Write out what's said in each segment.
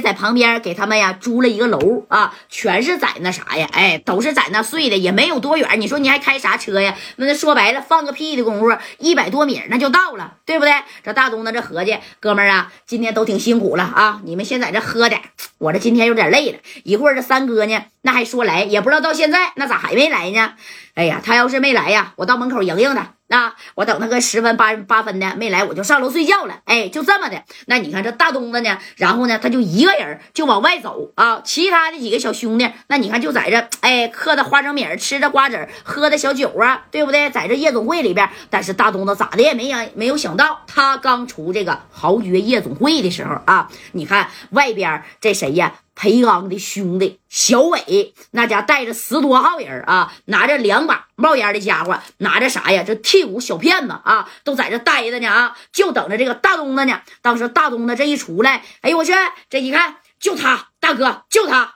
在旁边给他们呀租了一个楼啊，全是在那啥呀，哎，都是在那睡的，也没有多远。你说你还开啥车呀？那说白了，放个屁的功夫，一百多米那就到了，对不对？这大东子这合计，哥们儿啊，今天都挺辛苦了啊，你们先在这喝点，我这今天有点累了。一会儿这三哥呢，那还说来，也不知道到现在那咋还没来呢？哎呀，他要是没来呀，我到门口迎迎他。那我等他个十分八八分的没来，我就上楼睡觉了。哎，就这么的。那你看这大东子呢，然后呢，他就一个人就往外走啊。其他的几个小兄弟，那你看就在这，哎，嗑着花生米，吃着瓜子，喝的小酒啊，对不对？在这夜总会里边，但是大东子咋的也没想没有想到，他刚出这个豪爵夜总会的时候啊，你看外边这谁呀？裴刚的兄弟小伟，那家带着十多号人啊，拿着两把冒烟的家伙，拿着啥呀？这替补小骗子啊，都在这待着呢啊，就等着这个大东子呢。当时大东子这一出来，哎呦我去，这一看就他大哥，就他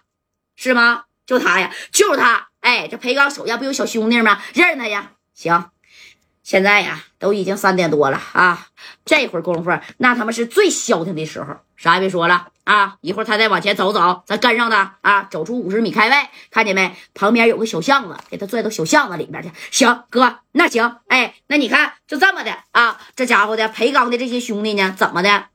是吗？就他呀，就是他。哎，这裴刚手下不有小兄弟吗？认识他呀？行。现在呀，都已经三点多了啊！这会儿功夫，那他们是最消停的时候，啥也别说了啊！一会儿他再往前走走，咱跟上他啊！走出五十米开外，看见没？旁边有个小巷子，给他拽到小巷子里面去。行，哥，那行，哎，那你看就这么的啊！这家伙的裴刚的这些兄弟呢，怎么的，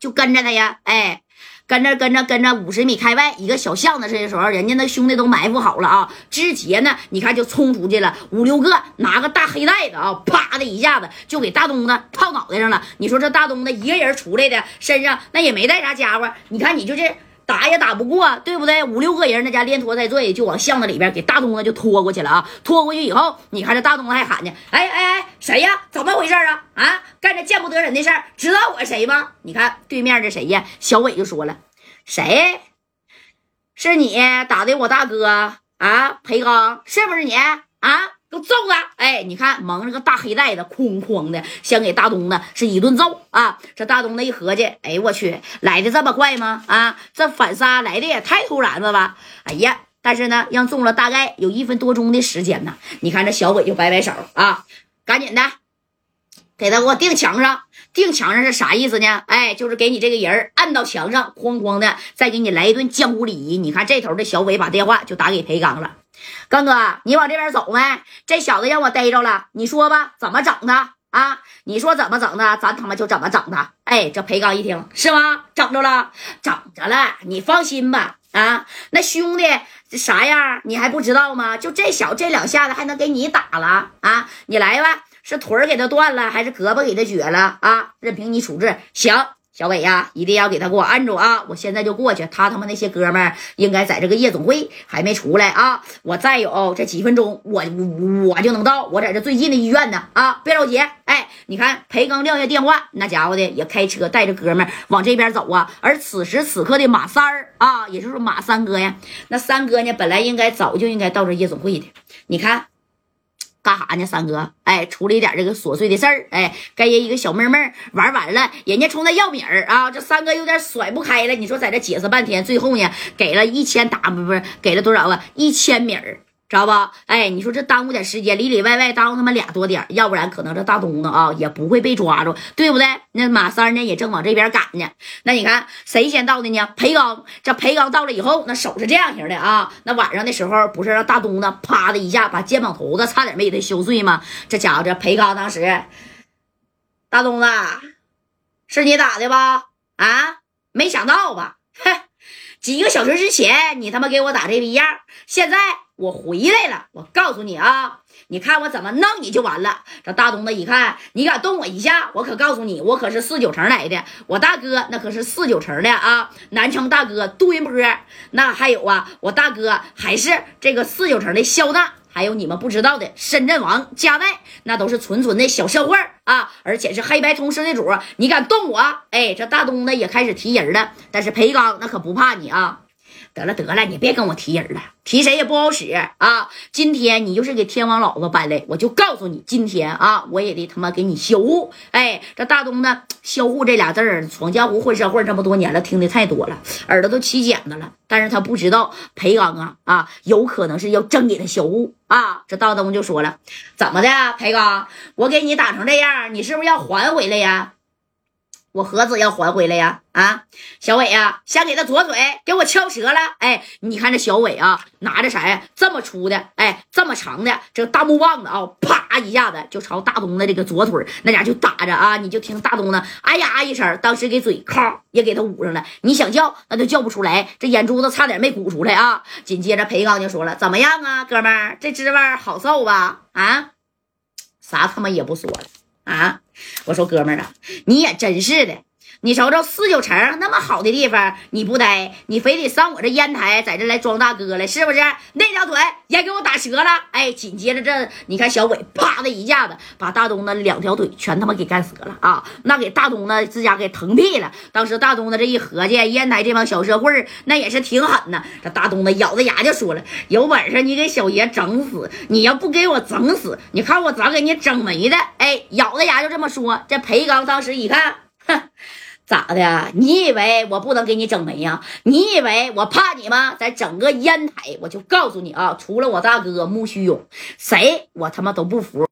就跟着他呀？哎。跟着跟着跟着，五十米开外一个小巷子，这时候人家那兄弟都埋伏好了啊！之前呢，你看就冲出去了，五六个拿个大黑袋子啊，啪的一下子就给大东子套脑袋上了。你说这大东子一个人出来的，身上那也没带啥家伙，你看你就这。打也打不过，对不对？五六个人那家连拖带拽，就往巷子里边给大东子就拖过去了啊！拖过去以后，你看这大东子还喊呢：“哎哎哎，谁呀？怎么回事啊？啊，个人的事儿，知道我谁吗？”你看对面这谁呀？小伟就说了：“谁？是你打的我大哥啊？裴刚是不是你啊？”给我揍他！哎，你看蒙着个大黑袋子，哐哐的，先给大东子是一顿揍啊！这大东子一合计，哎我去，来的这么快吗？啊，这反杀来的也太突然了吧！哎呀，但是呢，让中了大概有一分多钟的时间呢。你看这小伟就摆摆手啊，赶紧的，给他给我钉墙上。钉墙上是啥意思呢？哎，就是给你这个人按到墙上，哐哐的，再给你来一顿江湖礼仪。你看这头的小伟把电话就打给裴刚了。刚哥，你往这边走没？这小子让我逮着了，你说吧，怎么整他啊？你说怎么整他，咱他妈就怎么整他。哎，这裴刚一听是吗？整着了，整着了，你放心吧。啊，那兄弟啥样，你还不知道吗？就这小这两下子还能给你打了啊？你来吧，是腿儿给他断了，还是胳膊给他撅了啊？任凭你处置，行。小伟呀，一定要给他给我按住啊！我现在就过去，他他妈那些哥们儿应该在这个夜总会还没出来啊！我再有这几分钟，我我就能到，我在这最近的医院呢啊！别着急，哎，你看裴刚撂下电话，那家伙的也开车带着哥们儿往这边走啊！而此时此刻的马三儿啊，也就是马三哥呀，那三哥呢，本来应该早就应该到这夜总会的，你看。干啥呢，三哥？哎，处理点这个琐碎的事儿。哎，跟人一个小妹妹玩完了，人家冲他要米儿啊，这三哥有点甩不开了。你说在这解释半天，最后呢，给了一千 w，不是给了多少啊？一千米儿。知道吧？哎，你说这耽误点时间，里里外外耽误他妈俩多点要不然可能这大东子啊也不会被抓住，对不对？那马三呢也正往这边赶呢。那你看谁先到的呢？裴刚。这裴刚到了以后，那手是这样型的啊。那晚上的时候不是让大东子啪的一下把肩膀头子差点没给他削碎吗？这家伙这裴刚当时，大东子是你打的吧？啊，没想到吧？几个小时之前你他妈给我打这逼样，现在。我回来了，我告诉你啊，你看我怎么弄你就完了。这大东子一看，你敢动我一下，我可告诉你，我可是四九城来的，我大哥那可是四九城的啊，南城大哥杜云波，那还有啊，我大哥还是这个四九城的肖大，还有你们不知道的深圳王加代，那都是纯纯的小社会啊，而且是黑白通吃的主，你敢动我，哎，这大东子也开始提人了，但是裴刚那可不怕你啊。得了得了，你别跟我提人了，提谁也不好使啊！今天你就是给天王老子搬来，我就告诉你，今天啊，我也得他妈给你销户。哎，这大东呢，销户这俩字儿，闯江湖混社会这么多年了，听的太多了，耳朵都起茧子了。但是他不知道裴刚啊啊，有可能是要真给他销户啊！这大东就说了，怎么的，裴刚，我给你打成这样，你是不是要还回来呀？我何止要还回来呀？啊，小伟呀，先给他左腿给我敲折了。哎，你看这小伟啊，拿着啥呀？这么粗的，哎，这么长的这个大木棒子啊，啪一下子就朝大东的这个左腿那家就打着啊！你就听大东的，哎呀一声，当时给嘴咔也给他捂上了。你想叫那都叫不出来，这眼珠子差点没鼓出来啊！紧接着裴刚就说了：“怎么样啊，哥们儿，这滋味好受吧？啊，啥他妈也不说了啊！”我说哥们儿啊，你也真是的，你瞅瞅四九城那么好的地方你不待，你非得上我这烟台，在这来装大哥来，是不是？那条腿也给我打折了。哎，紧接着这你看小伟啪的一下子把大东的两条腿全他妈给干折了啊！那给大东的自家给疼屁了。当时大东的这一合计，烟台这帮小社会那也是挺狠呐。这大东的咬着牙就说了：“有本事你给小爷整死，你要不给我整死，你看我咋给你整没的？”哎，咬着牙就这么说。这裴刚当时一看，咋的？你以为我不能给你整没呀？你以为我怕你吗？在整个烟台，我就告诉你啊，除了我大哥木须勇，谁我他妈都不服。